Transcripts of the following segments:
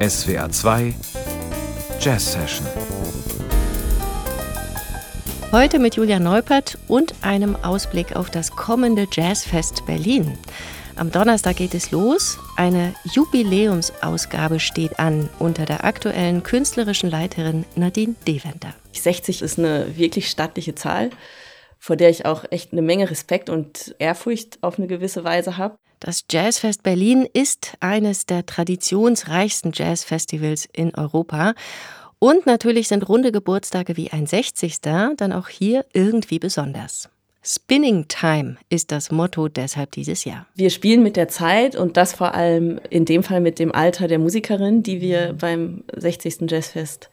SWR 2 Jazz Session. Heute mit Julia Neupert und einem Ausblick auf das kommende Jazzfest Berlin. Am Donnerstag geht es los. Eine Jubiläumsausgabe steht an unter der aktuellen künstlerischen Leiterin Nadine Deventer. 60 ist eine wirklich stattliche Zahl, vor der ich auch echt eine Menge Respekt und Ehrfurcht auf eine gewisse Weise habe. Das Jazzfest Berlin ist eines der traditionsreichsten Jazzfestivals in Europa. Und natürlich sind runde Geburtstage wie ein 60. dann auch hier irgendwie besonders. Spinning Time ist das Motto deshalb dieses Jahr. Wir spielen mit der Zeit und das vor allem in dem Fall mit dem Alter der Musikerin, die wir beim 60. Jazzfest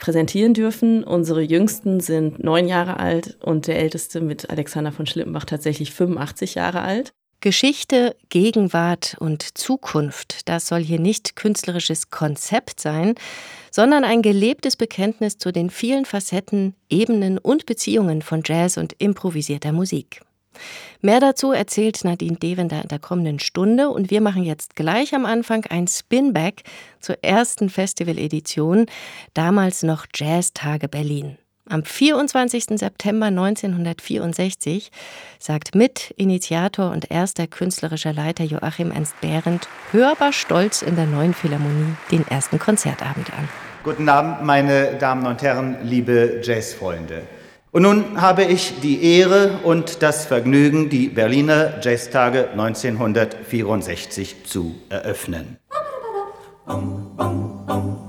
präsentieren dürfen. Unsere Jüngsten sind neun Jahre alt und der älteste mit Alexander von Schlippenbach tatsächlich 85 Jahre alt. Geschichte, Gegenwart und Zukunft, das soll hier nicht künstlerisches Konzept sein, sondern ein gelebtes Bekenntnis zu den vielen Facetten, Ebenen und Beziehungen von Jazz und improvisierter Musik. Mehr dazu erzählt Nadine Devender in der kommenden Stunde und wir machen jetzt gleich am Anfang ein Spinback zur ersten Festivaledition, damals noch Jazztage Berlin. Am 24. September 1964 sagt Mitinitiator und erster künstlerischer Leiter Joachim Ernst Behrendt hörbar stolz in der neuen Philharmonie den ersten Konzertabend an. Guten Abend, meine Damen und Herren, liebe Jazzfreunde. Und nun habe ich die Ehre und das Vergnügen, die Berliner Jazztage 1964 zu eröffnen. Bum, bum, bum.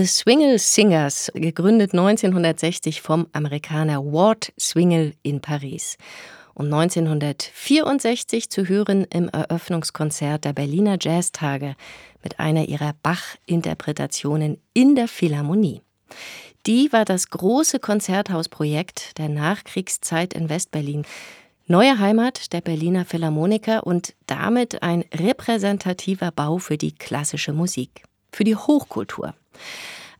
The Swingle Singers, gegründet 1960 vom Amerikaner Ward Swingle in Paris und 1964 zu hören im Eröffnungskonzert der Berliner Jazztage mit einer ihrer Bach-Interpretationen in der Philharmonie. Die war das große Konzerthausprojekt der Nachkriegszeit in Westberlin. Neue Heimat der Berliner Philharmoniker und damit ein repräsentativer Bau für die klassische Musik, für die Hochkultur.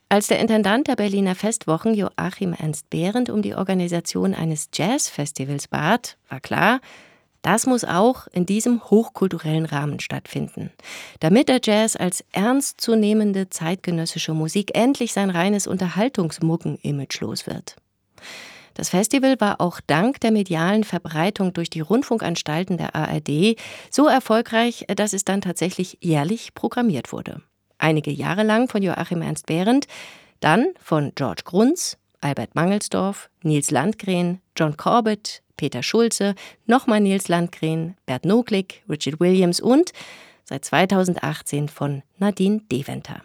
Als der Intendant der Berliner Festwochen Joachim Ernst Behrendt um die Organisation eines Jazzfestivals bat, war klar, das muss auch in diesem hochkulturellen Rahmen stattfinden, damit der Jazz als ernstzunehmende zeitgenössische Musik endlich sein reines Unterhaltungsmucken-Image los wird. Das Festival war auch dank der medialen Verbreitung durch die Rundfunkanstalten der ARD so erfolgreich, dass es dann tatsächlich jährlich programmiert wurde. Einige Jahre lang von Joachim Ernst Behrendt, dann von George Grunz, Albert Mangelsdorf, Nils Landgren, John Corbett, Peter Schulze, nochmal Nils Landgren, Bert Noglik, Richard Williams und seit 2018 von Nadine Deventer.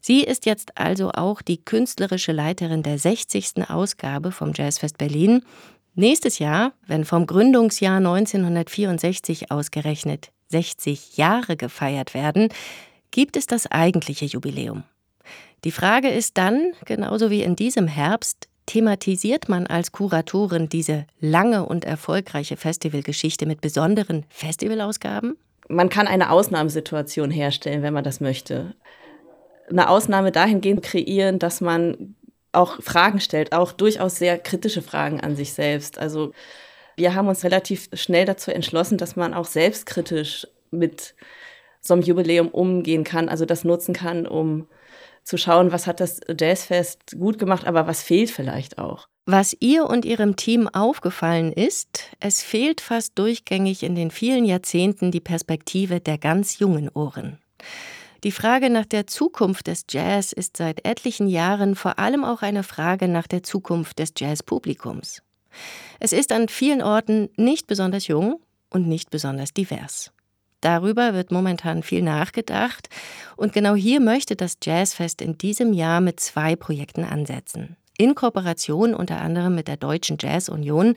Sie ist jetzt also auch die künstlerische Leiterin der 60. Ausgabe vom Jazzfest Berlin. Nächstes Jahr, wenn vom Gründungsjahr 1964 ausgerechnet 60 Jahre gefeiert werden, gibt es das eigentliche Jubiläum. Die Frage ist dann, genauso wie in diesem Herbst, thematisiert man als Kuratorin diese lange und erfolgreiche Festivalgeschichte mit besonderen Festivalausgaben? Man kann eine Ausnahmesituation herstellen, wenn man das möchte eine Ausnahme dahingehend kreieren, dass man auch Fragen stellt, auch durchaus sehr kritische Fragen an sich selbst. Also wir haben uns relativ schnell dazu entschlossen, dass man auch selbstkritisch mit so einem Jubiläum umgehen kann, also das nutzen kann, um zu schauen, was hat das Jazzfest gut gemacht, aber was fehlt vielleicht auch. Was ihr und ihrem Team aufgefallen ist, es fehlt fast durchgängig in den vielen Jahrzehnten die Perspektive der ganz jungen Ohren. Die Frage nach der Zukunft des Jazz ist seit etlichen Jahren vor allem auch eine Frage nach der Zukunft des Jazzpublikums. Es ist an vielen Orten nicht besonders jung und nicht besonders divers. Darüber wird momentan viel nachgedacht und genau hier möchte das Jazzfest in diesem Jahr mit zwei Projekten ansetzen. In Kooperation unter anderem mit der Deutschen Jazz Union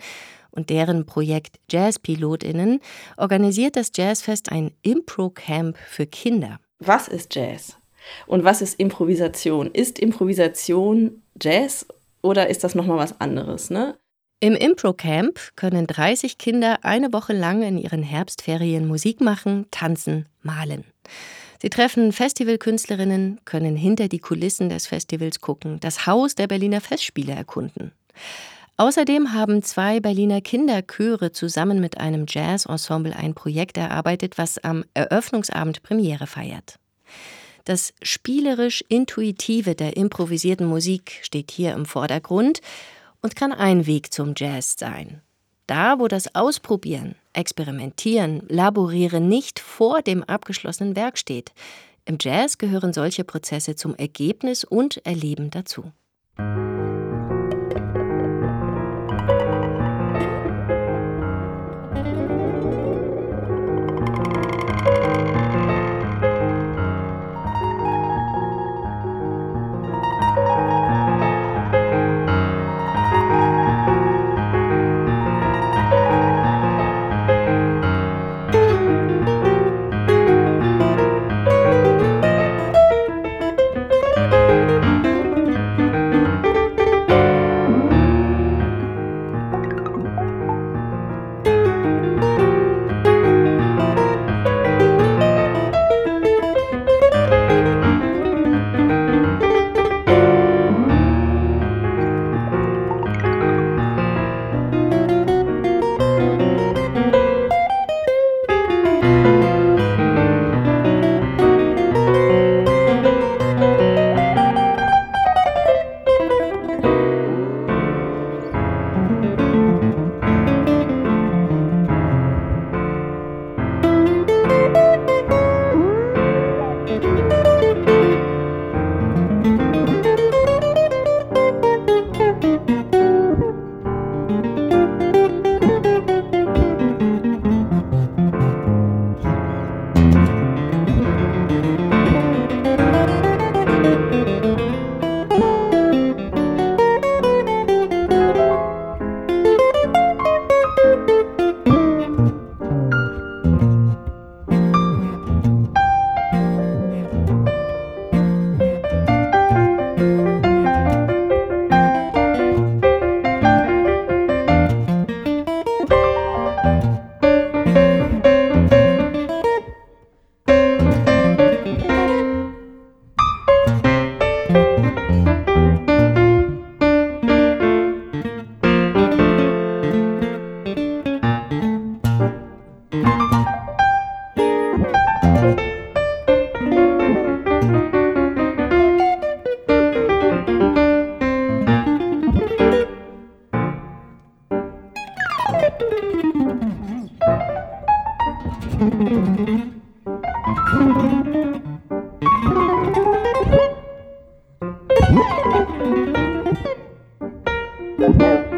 und deren Projekt Jazzpilotinnen organisiert das Jazzfest ein Impro-Camp für Kinder was ist Jazz und was ist Improvisation? Ist Improvisation Jazz oder ist das nochmal was anderes? Ne? Im Impro-Camp können 30 Kinder eine Woche lang in ihren Herbstferien Musik machen, tanzen, malen. Sie treffen Festivalkünstlerinnen, können hinter die Kulissen des Festivals gucken, das Haus der Berliner Festspiele erkunden. Außerdem haben zwei Berliner Kinderchöre zusammen mit einem Jazz-Ensemble ein Projekt erarbeitet, was am Eröffnungsabend Premiere feiert. Das spielerisch-intuitive der improvisierten Musik steht hier im Vordergrund und kann ein Weg zum Jazz sein. Da, wo das Ausprobieren, Experimentieren, Laborieren nicht vor dem abgeschlossenen Werk steht. Im Jazz gehören solche Prozesse zum Ergebnis und Erleben dazu. Band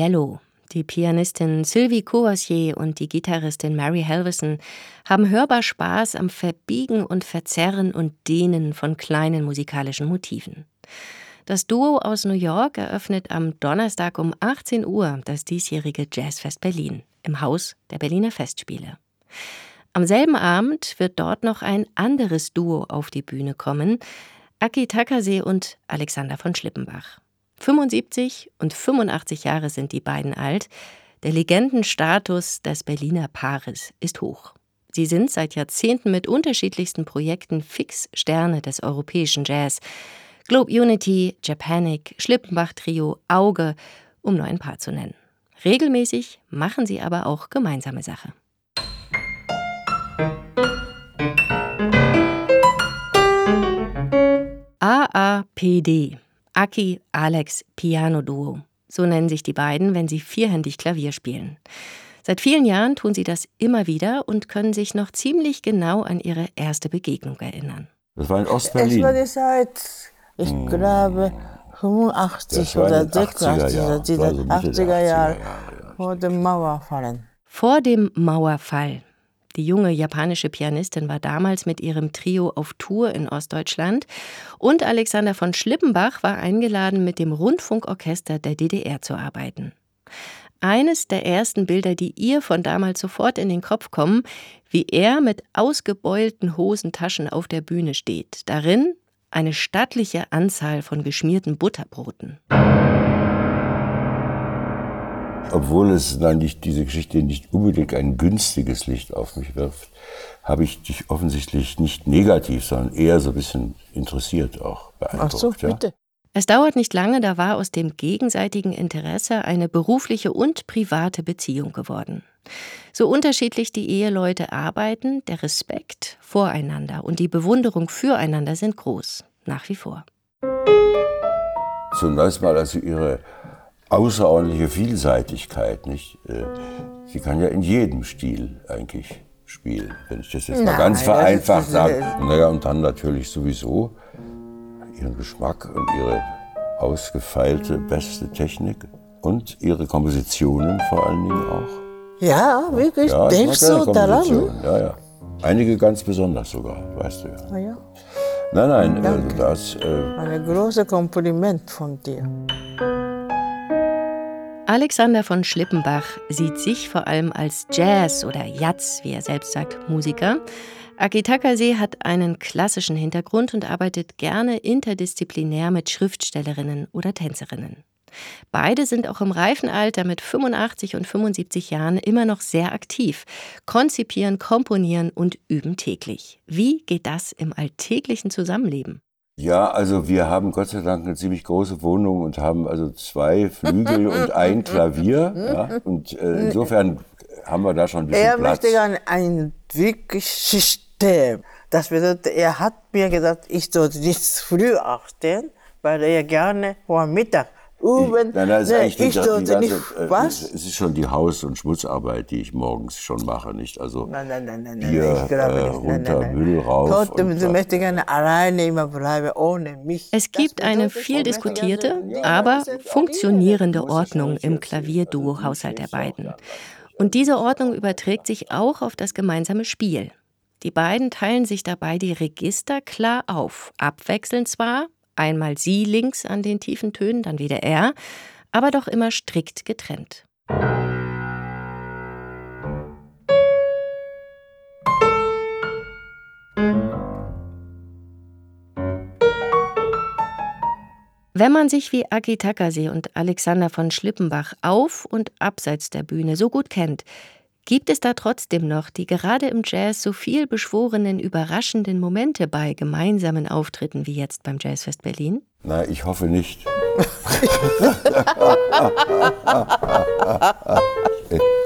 Yellow, die Pianistin Sylvie Courvoisier und die Gitarristin Mary Helveson haben hörbar Spaß am Verbiegen und Verzerren und Dehnen von kleinen musikalischen Motiven. Das Duo aus New York eröffnet am Donnerstag um 18 Uhr das diesjährige Jazzfest Berlin im Haus der Berliner Festspiele. Am selben Abend wird dort noch ein anderes Duo auf die Bühne kommen, Aki Takase und Alexander von Schlippenbach. 75 und 85 Jahre sind die beiden alt. Der Legendenstatus des Berliner Paares ist hoch. Sie sind seit Jahrzehnten mit unterschiedlichsten Projekten fix Sterne des europäischen Jazz. Globe Unity, Japanic, Schlippenbach Trio, Auge, um nur ein paar zu nennen. Regelmäßig machen sie aber auch gemeinsame Sache. AAPD Aki Alex Piano Duo. So nennen sich die beiden, wenn sie vierhändig Klavier spielen. Seit vielen Jahren tun sie das immer wieder und können sich noch ziemlich genau an ihre erste Begegnung erinnern. Das war in Ostberlin. Es war die Zeit, ich hm. glaube, 85 oder 86 oder die 80er Jahre vor dem Mauerfallen. Vor dem Mauerfall die junge japanische Pianistin war damals mit ihrem Trio auf Tour in Ostdeutschland und Alexander von Schlippenbach war eingeladen, mit dem Rundfunkorchester der DDR zu arbeiten. Eines der ersten Bilder, die ihr von damals sofort in den Kopf kommen, wie er mit ausgebeulten Hosentaschen auf der Bühne steht. Darin eine stattliche Anzahl von geschmierten Butterbroten obwohl es dann nicht, diese Geschichte nicht unbedingt ein günstiges Licht auf mich wirft, habe ich dich offensichtlich nicht negativ, sondern eher so ein bisschen interessiert auch beeindruckt. Ach so, bitte. Ja? Es dauert nicht lange, da war aus dem gegenseitigen Interesse eine berufliche und private Beziehung geworden. So unterschiedlich die Eheleute arbeiten, der Respekt voreinander und die Bewunderung füreinander sind groß, nach wie vor. Zunächst mal also ihre außerordentliche Vielseitigkeit. Nicht? Äh, sie kann ja in jedem Stil eigentlich spielen, wenn ich das jetzt mal ganz vereinfacht sage. Naja, und dann natürlich sowieso ihren Geschmack und ihre ausgefeilte, beste Technik und ihre Kompositionen vor allen Dingen auch. Ja, wirklich? Ja, Denkst du daran? Ja, ja. Einige ganz besonders sogar, weißt du ja. Ah, ja? Nein, nein, also das. Äh Ein großes Kompliment von dir. Alexander von Schlippenbach sieht sich vor allem als Jazz- oder Jazz, wie er selbst sagt, Musiker. Akitakase hat einen klassischen Hintergrund und arbeitet gerne interdisziplinär mit Schriftstellerinnen oder Tänzerinnen. Beide sind auch im reifen Alter mit 85 und 75 Jahren immer noch sehr aktiv, konzipieren, komponieren und üben täglich. Wie geht das im alltäglichen Zusammenleben? Ja, also wir haben Gott sei Dank eine ziemlich große Wohnung und haben also zwei Flügel und ein Klavier. Ja, und äh, insofern haben wir da schon ein bisschen er Platz. Er möchte gerne ein wirklich System. Das bedeutet, er hat mir gesagt, ich sollte nicht früh aufstehen, weil er gerne vor Mittag üben. Nein, nein, ist nee, eigentlich die, ich die ganze, nicht, äh, was? Es ist schon die Haus- und Schmutzarbeit, die ich morgens schon mache, nicht? Also Nein, nein, nein, nein, nein, Bier ich glaube äh, nicht. Nein, runter, nein, nein. Müll rauf. Gott, und du was. möchtest gerne alleine immer bleiben, ohne mich. Es gibt eine viel diskutierte, aber funktionierende Ordnung im Klavierduo-Haushalt der beiden. Und diese Ordnung überträgt sich auch auf das gemeinsame Spiel. Die beiden teilen sich dabei die Register klar auf, abwechselnd zwar, einmal sie links an den tiefen Tönen, dann wieder er, aber doch immer strikt getrennt. Wenn man sich wie Aki Takase und Alexander von Schlippenbach auf und abseits der Bühne so gut kennt, gibt es da trotzdem noch die gerade im Jazz so viel beschworenen, überraschenden Momente bei gemeinsamen Auftritten wie jetzt beim Jazzfest Berlin? Na, ich hoffe nicht.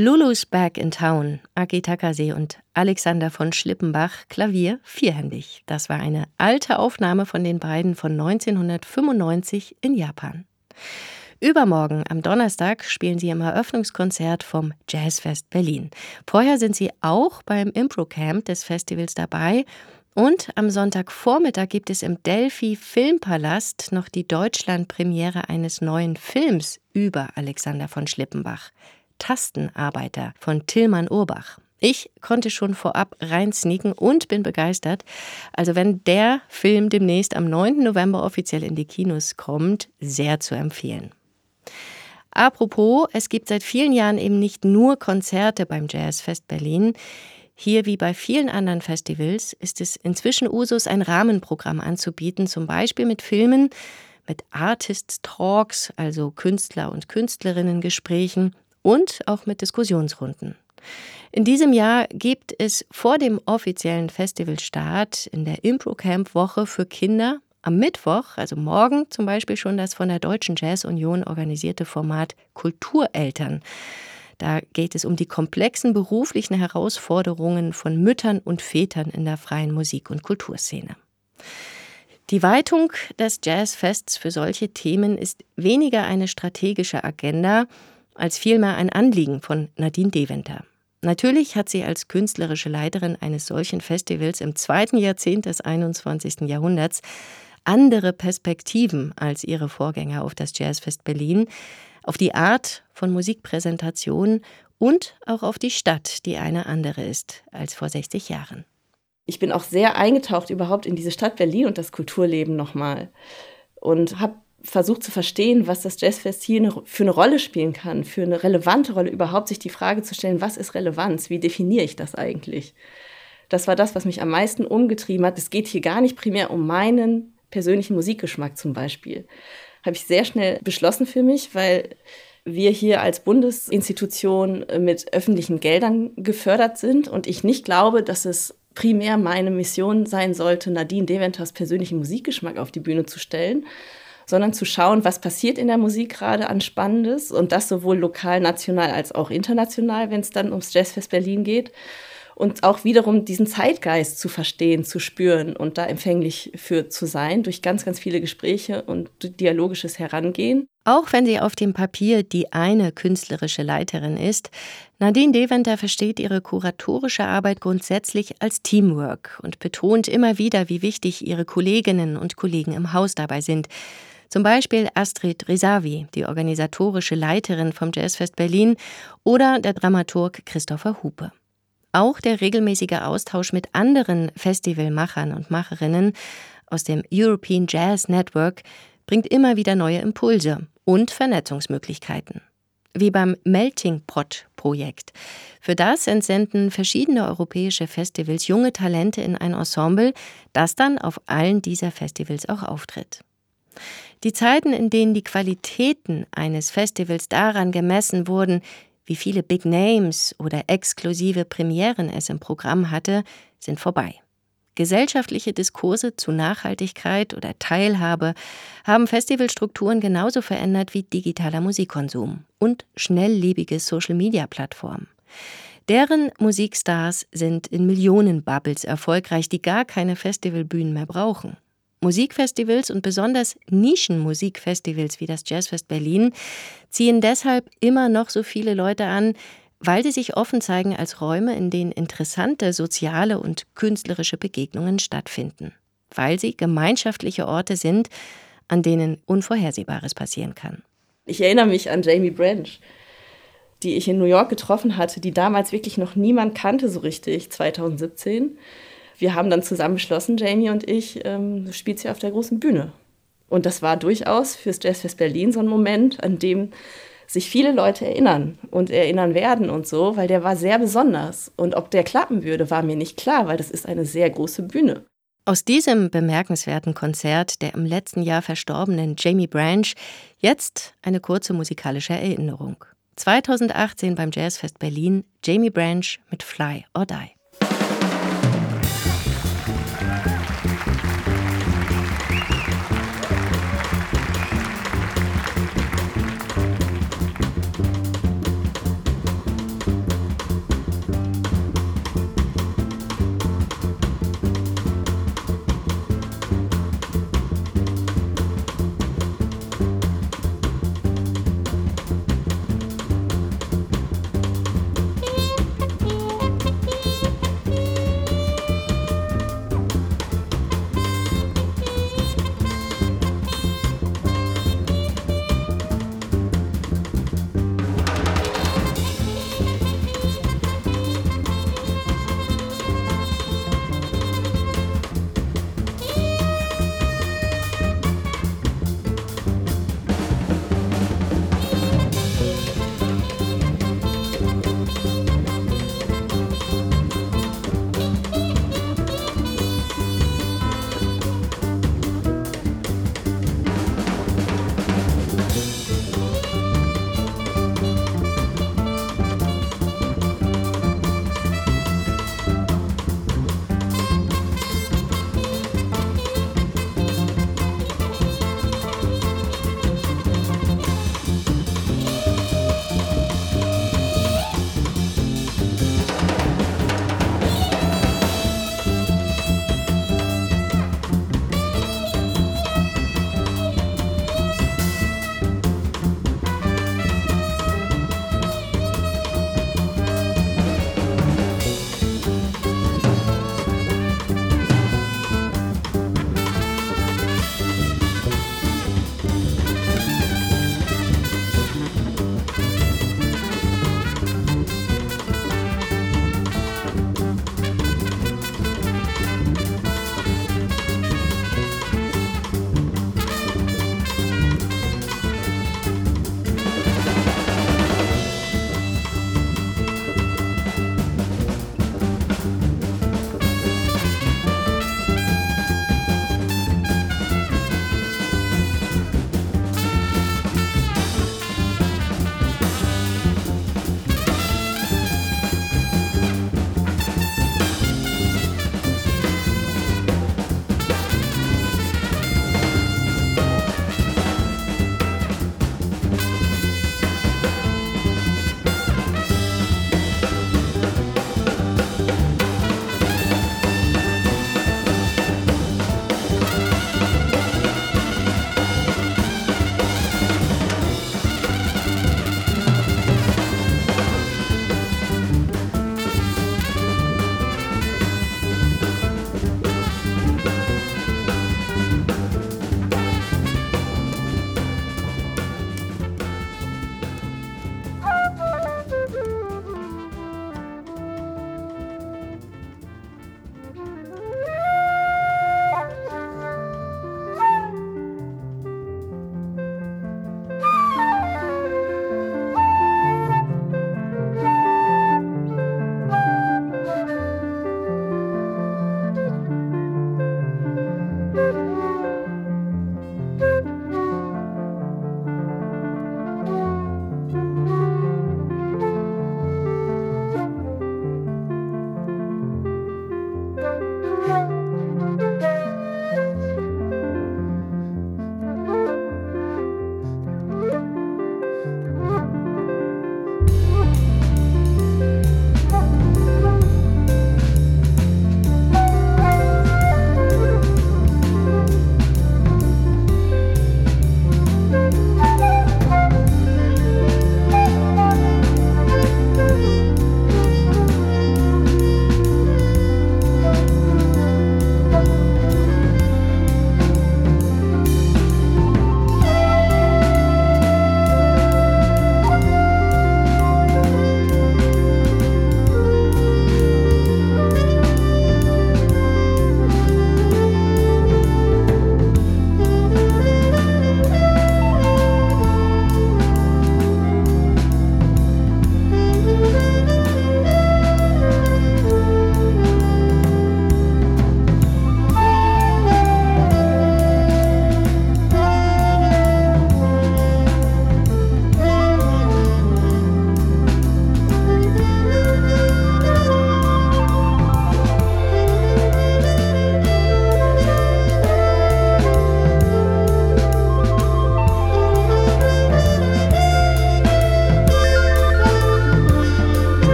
Lulu's Back in Town, Aki Takase und Alexander von Schlippenbach, Klavier vierhändig. Das war eine alte Aufnahme von den beiden von 1995 in Japan. Übermorgen, am Donnerstag, spielen sie im Eröffnungskonzert vom Jazzfest Berlin. Vorher sind sie auch beim Impro-Camp des Festivals dabei. Und am Sonntagvormittag gibt es im Delphi Filmpalast noch die Deutschlandpremiere eines neuen Films über Alexander von Schlippenbach. Tastenarbeiter von Tillmann Urbach. Ich konnte schon vorab reinsneaken und bin begeistert. Also wenn der Film demnächst am 9. November offiziell in die Kinos kommt, sehr zu empfehlen. Apropos, es gibt seit vielen Jahren eben nicht nur Konzerte beim Jazzfest Berlin. Hier wie bei vielen anderen Festivals ist es inzwischen Usus, ein Rahmenprogramm anzubieten, zum Beispiel mit Filmen, mit Artists Talks, also Künstler und Künstlerinnen Gesprächen und auch mit Diskussionsrunden. In diesem Jahr gibt es vor dem offiziellen Festivalstart in der Impro-Camp-Woche für Kinder am Mittwoch, also morgen zum Beispiel schon das von der Deutschen Jazz Union organisierte Format Kultureltern. Da geht es um die komplexen beruflichen Herausforderungen von Müttern und Vätern in der freien Musik- und Kulturszene. Die Weitung des Jazzfests für solche Themen ist weniger eine strategische Agenda als vielmehr ein Anliegen von Nadine Deventer. Natürlich hat sie als künstlerische Leiterin eines solchen Festivals im zweiten Jahrzehnt des 21. Jahrhunderts andere Perspektiven als ihre Vorgänger auf das Jazzfest Berlin, auf die Art von Musikpräsentation und auch auf die Stadt, die eine andere ist als vor 60 Jahren. Ich bin auch sehr eingetaucht überhaupt in diese Stadt Berlin und das Kulturleben nochmal und habe versucht zu verstehen, was das Jazzfest hier für eine Rolle spielen kann, für eine relevante Rolle, überhaupt sich die Frage zu stellen, was ist Relevanz, wie definiere ich das eigentlich? Das war das, was mich am meisten umgetrieben hat. Es geht hier gar nicht primär um meinen persönlichen Musikgeschmack zum Beispiel. Habe ich sehr schnell beschlossen für mich, weil wir hier als Bundesinstitution mit öffentlichen Geldern gefördert sind und ich nicht glaube, dass es primär meine Mission sein sollte, Nadine Deventers persönlichen Musikgeschmack auf die Bühne zu stellen, sondern zu schauen, was passiert in der Musik gerade an Spannendes und das sowohl lokal, national als auch international, wenn es dann ums Jazzfest Berlin geht und auch wiederum diesen Zeitgeist zu verstehen, zu spüren und da empfänglich für zu sein durch ganz, ganz viele Gespräche und dialogisches Herangehen. Auch wenn sie auf dem Papier die eine künstlerische Leiterin ist, Nadine Deventer versteht ihre kuratorische Arbeit grundsätzlich als Teamwork und betont immer wieder, wie wichtig ihre Kolleginnen und Kollegen im Haus dabei sind. Zum Beispiel Astrid Risavi, die organisatorische Leiterin vom Jazzfest Berlin, oder der Dramaturg Christopher Hupe. Auch der regelmäßige Austausch mit anderen Festivalmachern und Macherinnen aus dem European Jazz Network bringt immer wieder neue Impulse und Vernetzungsmöglichkeiten. Wie beim Melting Pot Projekt. Für das entsenden verschiedene europäische Festivals junge Talente in ein Ensemble, das dann auf allen dieser Festivals auch auftritt. Die Zeiten, in denen die Qualitäten eines Festivals daran gemessen wurden, wie viele Big Names oder exklusive Premieren es im Programm hatte, sind vorbei. Gesellschaftliche Diskurse zu Nachhaltigkeit oder Teilhabe haben Festivalstrukturen genauso verändert wie digitaler Musikkonsum und schnelllebige Social-Media-Plattformen. Deren Musikstars sind in Millionenbubbles erfolgreich, die gar keine Festivalbühnen mehr brauchen. Musikfestivals und besonders Nischenmusikfestivals wie das Jazzfest Berlin ziehen deshalb immer noch so viele Leute an, weil sie sich offen zeigen als Räume, in denen interessante soziale und künstlerische Begegnungen stattfinden, weil sie gemeinschaftliche Orte sind, an denen Unvorhersehbares passieren kann. Ich erinnere mich an Jamie Branch, die ich in New York getroffen hatte, die damals wirklich noch niemand kannte so richtig, 2017 wir haben dann zusammen beschlossen, Jamie und ich, ähm, du spielst hier auf der großen Bühne. Und das war durchaus fürs Jazzfest Berlin so ein Moment, an dem sich viele Leute erinnern und erinnern werden und so, weil der war sehr besonders. Und ob der klappen würde, war mir nicht klar, weil das ist eine sehr große Bühne. Aus diesem bemerkenswerten Konzert der im letzten Jahr verstorbenen Jamie Branch jetzt eine kurze musikalische Erinnerung. 2018 beim Jazzfest Berlin Jamie Branch mit Fly or Die.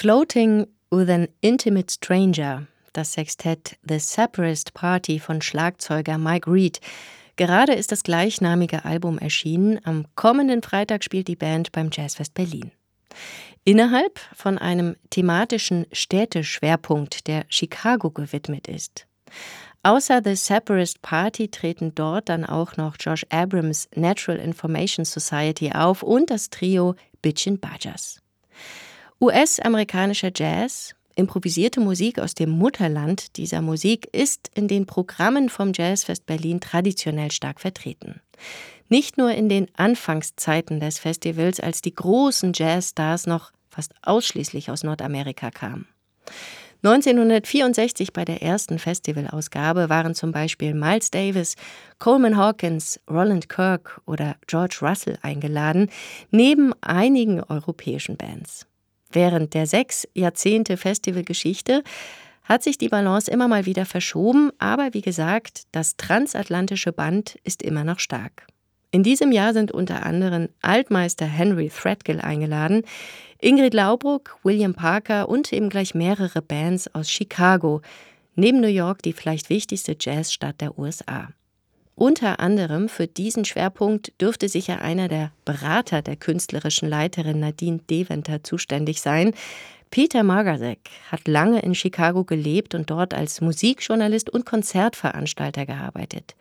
Floating with an Intimate Stranger, das Sextett The Separatist Party von Schlagzeuger Mike Reed. Gerade ist das gleichnamige Album erschienen. Am kommenden Freitag spielt die Band beim Jazzfest Berlin. Innerhalb von einem thematischen Städteschwerpunkt, der Chicago gewidmet ist. Außer The Separatist Party treten dort dann auch noch Josh Abrams Natural Information Society auf und das Trio Bitchin' Badgers. US-amerikanischer Jazz, improvisierte Musik aus dem Mutterland dieser Musik ist in den Programmen vom Jazzfest Berlin traditionell stark vertreten. Nicht nur in den Anfangszeiten des Festivals, als die großen Jazzstars noch fast ausschließlich aus Nordamerika kamen. 1964 bei der ersten Festivalausgabe waren zum Beispiel Miles Davis, Coleman Hawkins, Roland Kirk oder George Russell eingeladen, neben einigen europäischen Bands. Während der sechs Jahrzehnte Festivalgeschichte hat sich die Balance immer mal wieder verschoben, aber wie gesagt, das transatlantische Band ist immer noch stark. In diesem Jahr sind unter anderem Altmeister Henry Threadgill eingeladen, Ingrid Laubruck, William Parker und eben gleich mehrere Bands aus Chicago, neben New York die vielleicht wichtigste Jazzstadt der USA. Unter anderem für diesen Schwerpunkt dürfte sicher einer der Berater der künstlerischen Leiterin Nadine Deventer zuständig sein. Peter Margasek hat lange in Chicago gelebt und dort als Musikjournalist und Konzertveranstalter gearbeitet.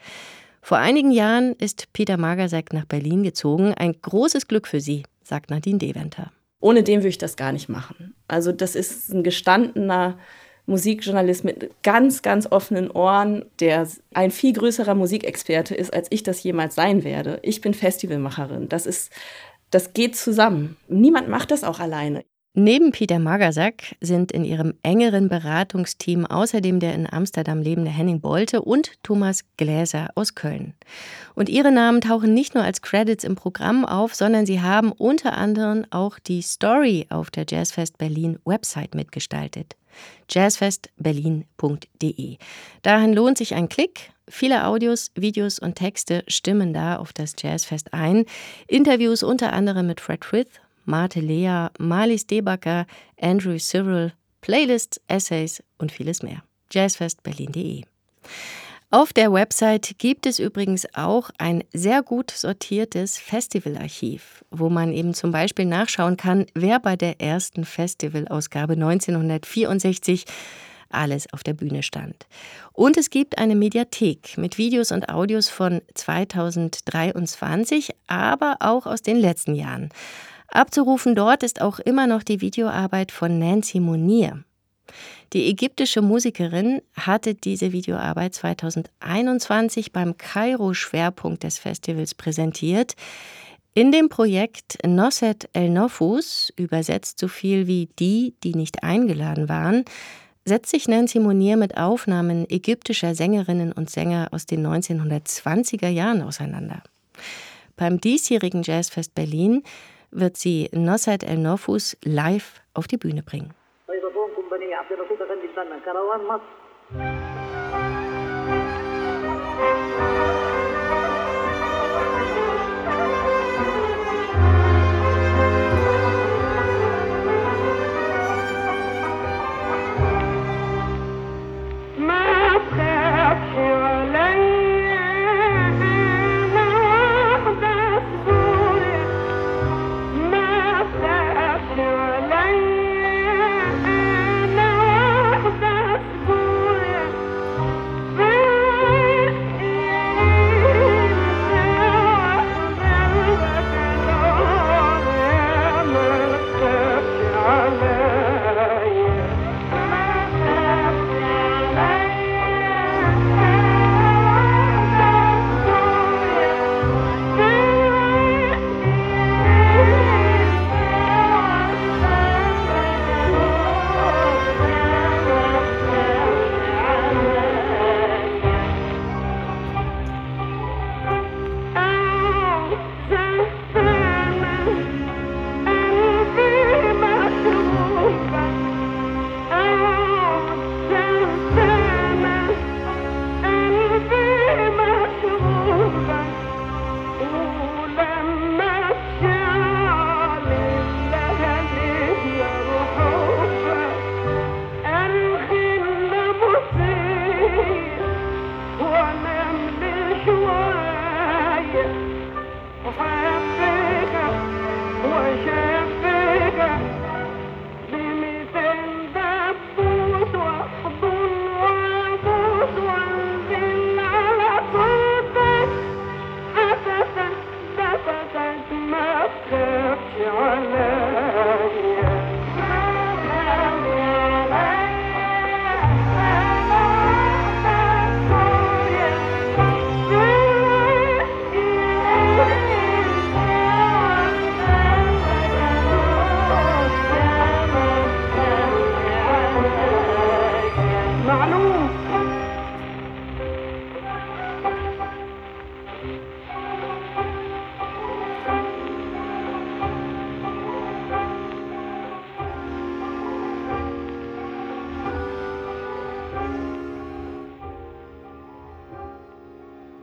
Vor einigen Jahren ist Peter Margasek nach Berlin gezogen. Ein großes Glück für Sie, sagt Nadine Deventer. Ohne den würde ich das gar nicht machen. Also das ist ein gestandener Musikjournalist mit ganz, ganz offenen Ohren, der ein viel größerer Musikexperte ist, als ich das jemals sein werde. Ich bin Festivalmacherin. Das ist, das geht zusammen. Niemand macht das auch alleine. Neben Peter Magasak sind in ihrem engeren Beratungsteam außerdem der in Amsterdam lebende Henning Bolte und Thomas Gläser aus Köln. Und ihre Namen tauchen nicht nur als Credits im Programm auf, sondern sie haben unter anderem auch die Story auf der Jazzfest Berlin Website mitgestaltet. jazzfestberlin.de. Dahin lohnt sich ein Klick. Viele Audios, Videos und Texte stimmen da auf das Jazzfest ein. Interviews unter anderem mit Fred Frith, Marte Lea, Marlies Debacker, Andrew Cyril, Playlists, Essays und vieles mehr. Jazzfestberlin.de auf der Website gibt es übrigens auch ein sehr gut sortiertes Festivalarchiv, wo man eben zum Beispiel nachschauen kann, wer bei der ersten Festivalausgabe 1964 alles auf der Bühne stand. Und es gibt eine Mediathek mit Videos und Audios von 2023, aber auch aus den letzten Jahren. Abzurufen dort ist auch immer noch die Videoarbeit von Nancy Monier. Die ägyptische Musikerin hatte diese Videoarbeit 2021 beim Kairo-Schwerpunkt des Festivals präsentiert. In dem Projekt Nosset El Nofus, übersetzt so viel wie die, die nicht eingeladen waren, setzt sich Nancy Monier mit Aufnahmen ägyptischer Sängerinnen und Sänger aus den 1920er Jahren auseinander. Beim diesjährigen Jazzfest Berlin wird sie Nosset El Nofus live auf die Bühne bringen.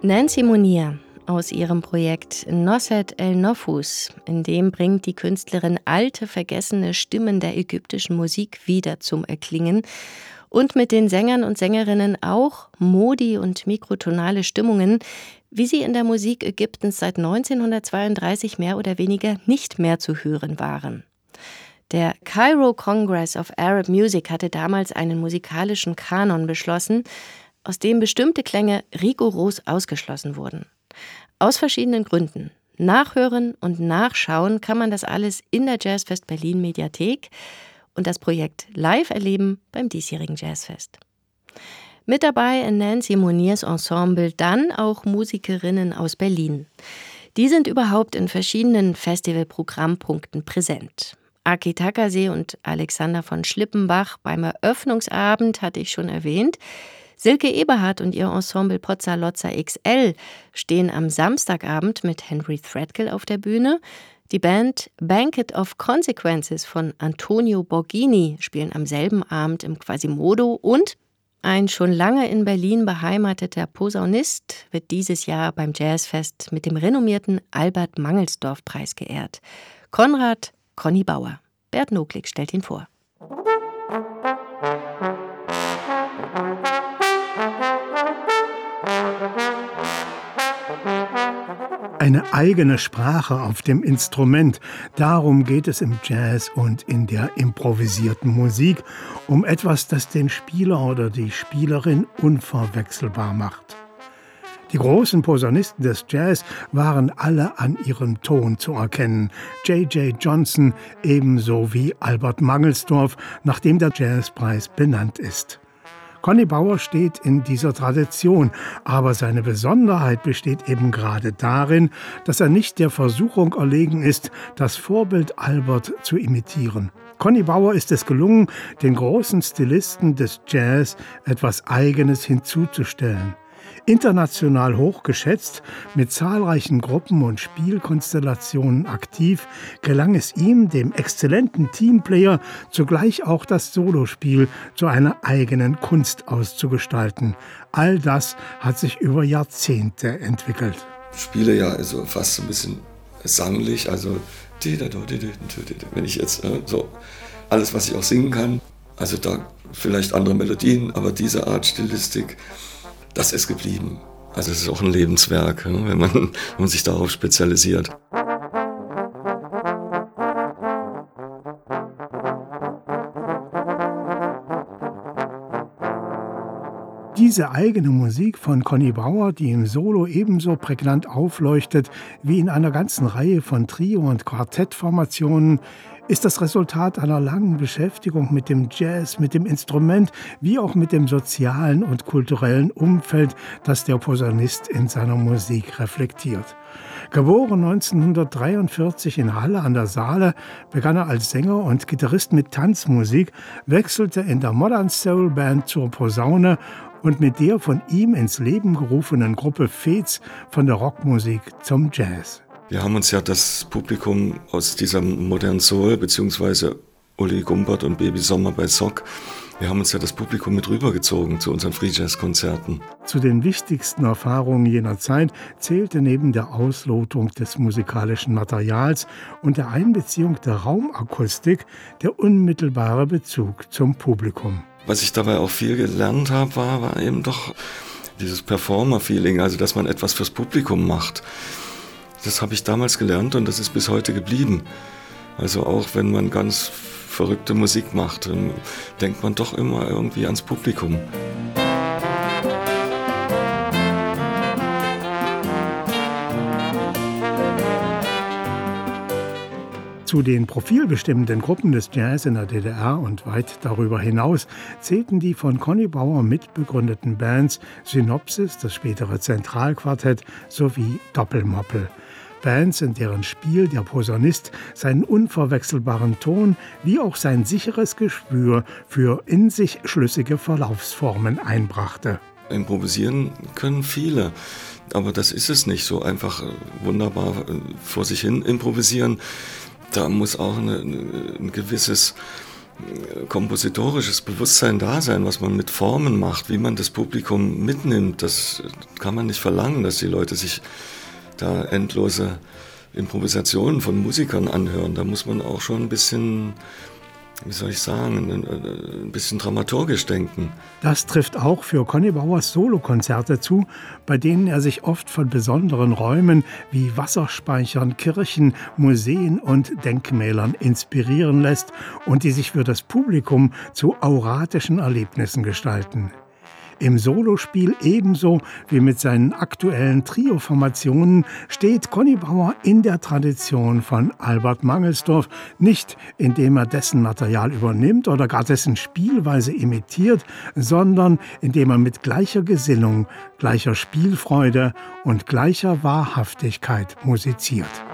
Nancy Monier aus ihrem Projekt Nosset El Nofus, in dem bringt die Künstlerin alte, vergessene Stimmen der ägyptischen Musik wieder zum Erklingen und mit den Sängern und Sängerinnen auch Modi und mikrotonale Stimmungen, wie sie in der Musik Ägyptens seit 1932 mehr oder weniger nicht mehr zu hören waren. Der Cairo Congress of Arab Music hatte damals einen musikalischen Kanon beschlossen, aus dem bestimmte Klänge rigoros ausgeschlossen wurden. Aus verschiedenen Gründen. Nachhören und nachschauen kann man das alles in der Jazzfest Berlin Mediathek und das Projekt live erleben beim diesjährigen Jazzfest. Mit dabei in Nancy Moniers Ensemble dann auch Musikerinnen aus Berlin. Die sind überhaupt in verschiedenen Festivalprogrammpunkten präsent. Aki Takase und Alexander von Schlippenbach beim Eröffnungsabend hatte ich schon erwähnt. Silke Eberhardt und ihr Ensemble Pozza Lozza XL stehen am Samstagabend mit Henry Threadgill auf der Bühne. Die Band Banquet of Consequences von Antonio Borghini spielen am selben Abend im Quasimodo und ein schon lange in Berlin beheimateter Posaunist wird dieses Jahr beim Jazzfest mit dem renommierten Albert Mangelsdorf Preis geehrt. Konrad Conny Bauer. Bert Noklik stellt ihn vor. Eine eigene Sprache auf dem Instrument. Darum geht es im Jazz und in der improvisierten Musik, um etwas, das den Spieler oder die Spielerin unverwechselbar macht. Die großen Posaunisten des Jazz waren alle an ihrem Ton zu erkennen. J.J. Johnson ebenso wie Albert Mangelsdorf, nachdem der Jazzpreis benannt ist. Conny Bauer steht in dieser Tradition, aber seine Besonderheit besteht eben gerade darin, dass er nicht der Versuchung erlegen ist, das Vorbild Albert zu imitieren. Conny Bauer ist es gelungen, den großen Stilisten des Jazz etwas Eigenes hinzuzustellen international hochgeschätzt, mit zahlreichen Gruppen und Spielkonstellationen aktiv, gelang es ihm, dem exzellenten Teamplayer zugleich auch das Solospiel zu einer eigenen Kunst auszugestalten. All das hat sich über Jahrzehnte entwickelt. Spiele ja also fast ein bisschen sanglich, also wenn ich jetzt äh, so alles, was ich auch singen kann, also da vielleicht andere Melodien, aber diese Art Stilistik, das ist geblieben. Also es ist auch ein Lebenswerk, wenn man, wenn man sich darauf spezialisiert. Diese eigene Musik von Conny Bauer, die im Solo ebenso prägnant aufleuchtet wie in einer ganzen Reihe von Trio- und Quartettformationen, ist das Resultat einer langen Beschäftigung mit dem Jazz, mit dem Instrument, wie auch mit dem sozialen und kulturellen Umfeld, das der Posaunist in seiner Musik reflektiert. Geboren 1943 in Halle an der Saale, begann er als Sänger und Gitarrist mit Tanzmusik, wechselte in der Modern Soul Band zur Posaune und mit der von ihm ins Leben gerufenen Gruppe Fez von der Rockmusik zum Jazz. Wir haben uns ja das Publikum aus dieser modernen Soul, beziehungsweise Uli Gumbert und Baby Sommer bei Sock, wir haben uns ja das Publikum mit rübergezogen zu unseren Free Jazz Konzerten. Zu den wichtigsten Erfahrungen jener Zeit zählte neben der Auslotung des musikalischen Materials und der Einbeziehung der Raumakustik der unmittelbare Bezug zum Publikum. Was ich dabei auch viel gelernt habe, war, war eben doch dieses Performer-Feeling, also dass man etwas fürs Publikum macht. Das habe ich damals gelernt und das ist bis heute geblieben. Also auch wenn man ganz verrückte Musik macht, denkt man doch immer irgendwie ans Publikum. Zu den profilbestimmenden Gruppen des Jazz in der DDR und weit darüber hinaus zählten die von Conny Bauer mitbegründeten Bands Synopsis, das spätere Zentralquartett sowie Doppelmoppel. Bands, in deren Spiel der Posaunist seinen unverwechselbaren Ton wie auch sein sicheres Gespür für in sich schlüssige Verlaufsformen einbrachte. Improvisieren können viele, aber das ist es nicht so einfach äh, wunderbar äh, vor sich hin improvisieren. Da muss auch eine, ein gewisses kompositorisches Bewusstsein da sein, was man mit Formen macht, wie man das Publikum mitnimmt. Das kann man nicht verlangen, dass die Leute sich da endlose Improvisationen von Musikern anhören. Da muss man auch schon ein bisschen wie soll ich sagen, ein bisschen dramaturgisch denken. Das trifft auch für Conny Bauers Solokonzerte zu, bei denen er sich oft von besonderen Räumen wie Wasserspeichern, Kirchen, Museen und Denkmälern inspirieren lässt und die sich für das Publikum zu auratischen Erlebnissen gestalten. Im Solospiel ebenso wie mit seinen aktuellen Trio-Formationen steht Conny Bauer in der Tradition von Albert Mangelsdorf, nicht indem er dessen Material übernimmt oder gar dessen Spielweise imitiert, sondern indem er mit gleicher Gesinnung, gleicher Spielfreude und gleicher Wahrhaftigkeit musiziert.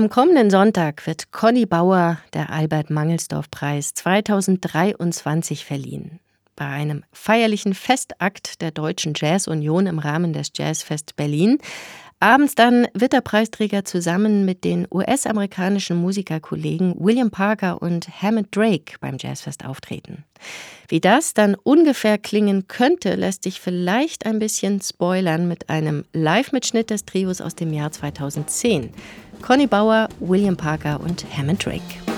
Am kommenden Sonntag wird Conny Bauer der Albert Mangelsdorf Preis 2023 verliehen. Bei einem feierlichen Festakt der Deutschen Jazz Union im Rahmen des Jazzfest Berlin Abends dann wird der Preisträger zusammen mit den US-amerikanischen Musikerkollegen William Parker und Hammond Drake beim Jazzfest auftreten. Wie das dann ungefähr klingen könnte, lässt sich vielleicht ein bisschen spoilern mit einem Live-Mitschnitt des Trios aus dem Jahr 2010. Conny Bauer, William Parker und Hammond Drake.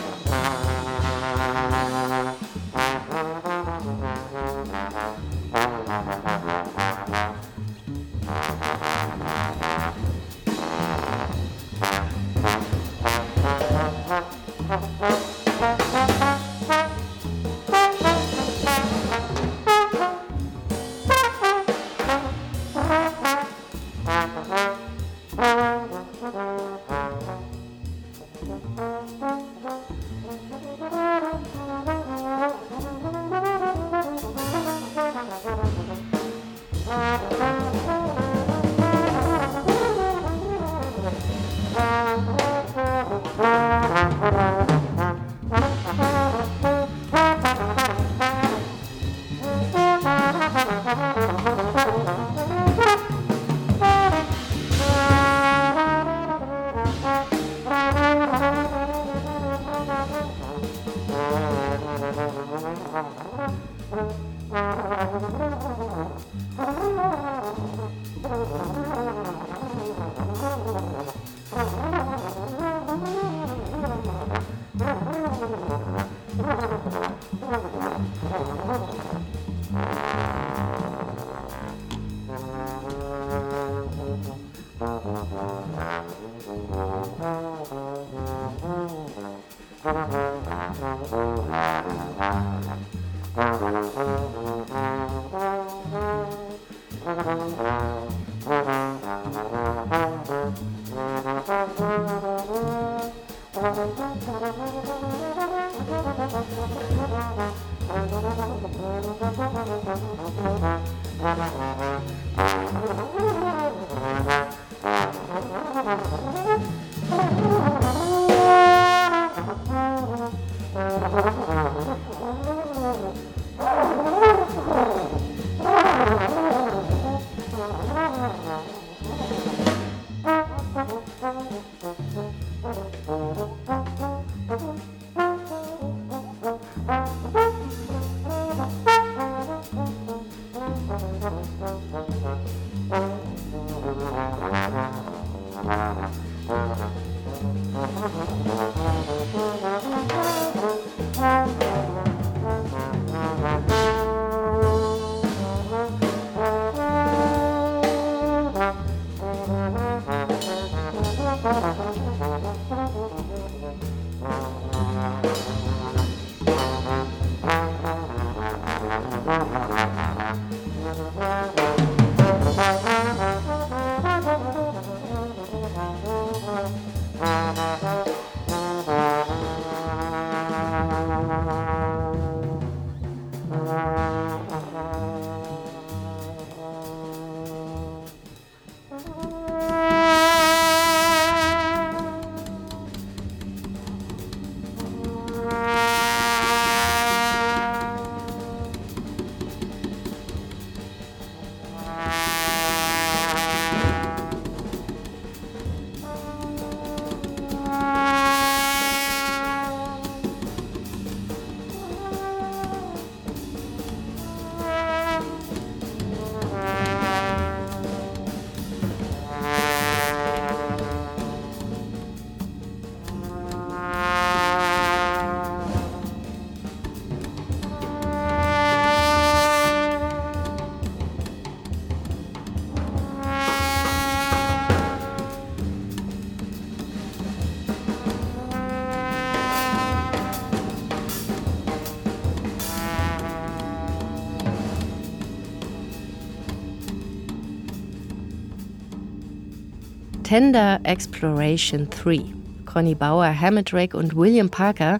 Tender Exploration 3. Conny Bauer, Hammond und William Parker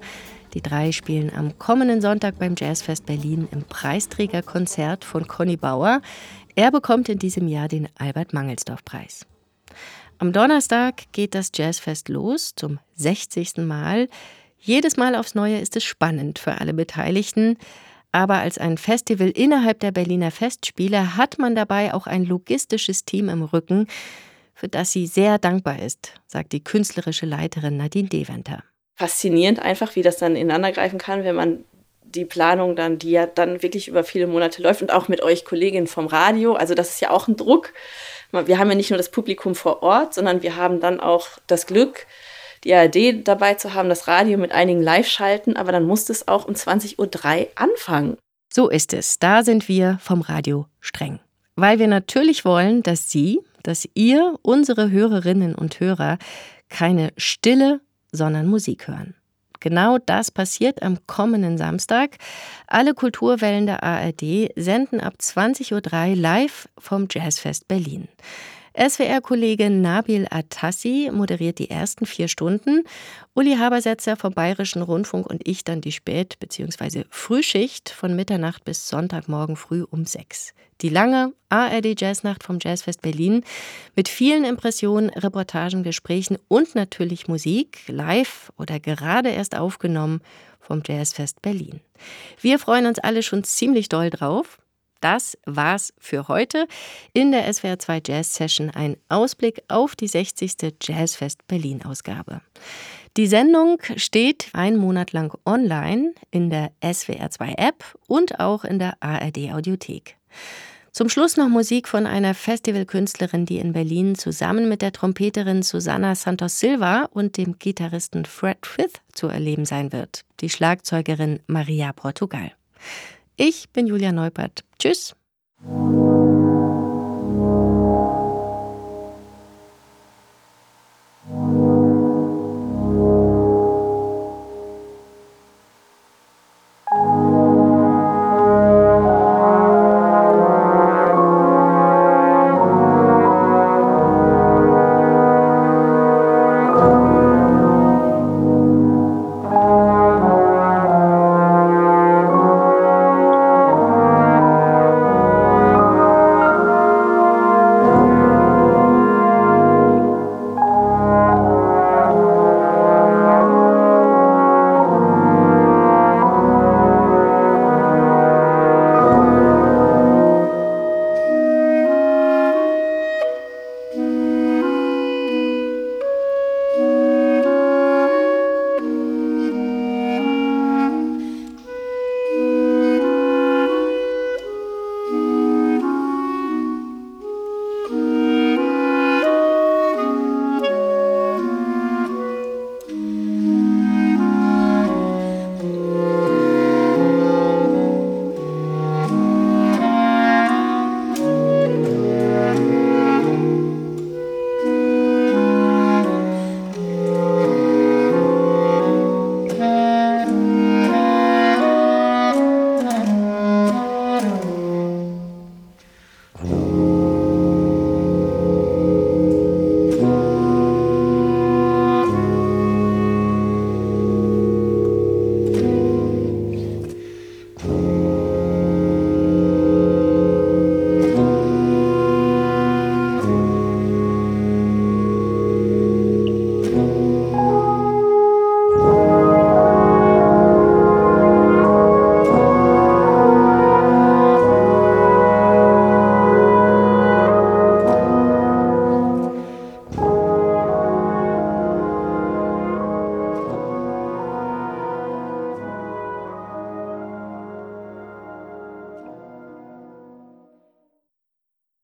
die drei spielen am kommenden Sonntag beim Jazzfest Berlin im Preisträgerkonzert von Conny Bauer. Er bekommt in diesem Jahr den Albert-Mangelsdorff-Preis. Am Donnerstag geht das Jazzfest los, zum 60. Mal. Jedes Mal aufs Neue ist es spannend für alle Beteiligten. Aber als ein Festival innerhalb der Berliner Festspiele hat man dabei auch ein logistisches Team im Rücken, für das sie sehr dankbar ist, sagt die künstlerische Leiterin Nadine Deventer faszinierend einfach, wie das dann ineinandergreifen kann, wenn man die Planung dann, die ja dann wirklich über viele Monate läuft und auch mit euch Kolleginnen vom Radio. Also das ist ja auch ein Druck. Wir haben ja nicht nur das Publikum vor Ort, sondern wir haben dann auch das Glück, die ARD dabei zu haben, das Radio mit einigen Live-Schalten, aber dann muss es auch um 20.03 Uhr anfangen. So ist es. Da sind wir vom Radio streng. Weil wir natürlich wollen, dass Sie, dass ihr, unsere Hörerinnen und Hörer, keine stille, sondern Musik hören. Genau das passiert am kommenden Samstag. Alle Kulturwellen der ARD senden ab 20.03 Uhr live vom Jazzfest Berlin. SWR-Kollege Nabil Atassi moderiert die ersten vier Stunden, Uli Habersetzer vom Bayerischen Rundfunk und ich dann die Spät- bzw. Frühschicht von Mitternacht bis Sonntagmorgen früh um sechs. Die lange ARD Jazznacht vom Jazzfest Berlin mit vielen Impressionen, Reportagen, Gesprächen und natürlich Musik, live oder gerade erst aufgenommen vom Jazzfest Berlin. Wir freuen uns alle schon ziemlich doll drauf. Das war's für heute in der SWR 2 Jazz Session. Ein Ausblick auf die 60. Jazzfest Berlin Ausgabe. Die Sendung steht einen Monat lang online in der SWR 2 App und auch in der ARD Audiothek. Zum Schluss noch Musik von einer Festivalkünstlerin, die in Berlin zusammen mit der Trompeterin Susanna Santos Silva und dem Gitarristen Fred Frith zu erleben sein wird, die Schlagzeugerin Maria Portugal. Ich bin Julia Neupert. Tschüss.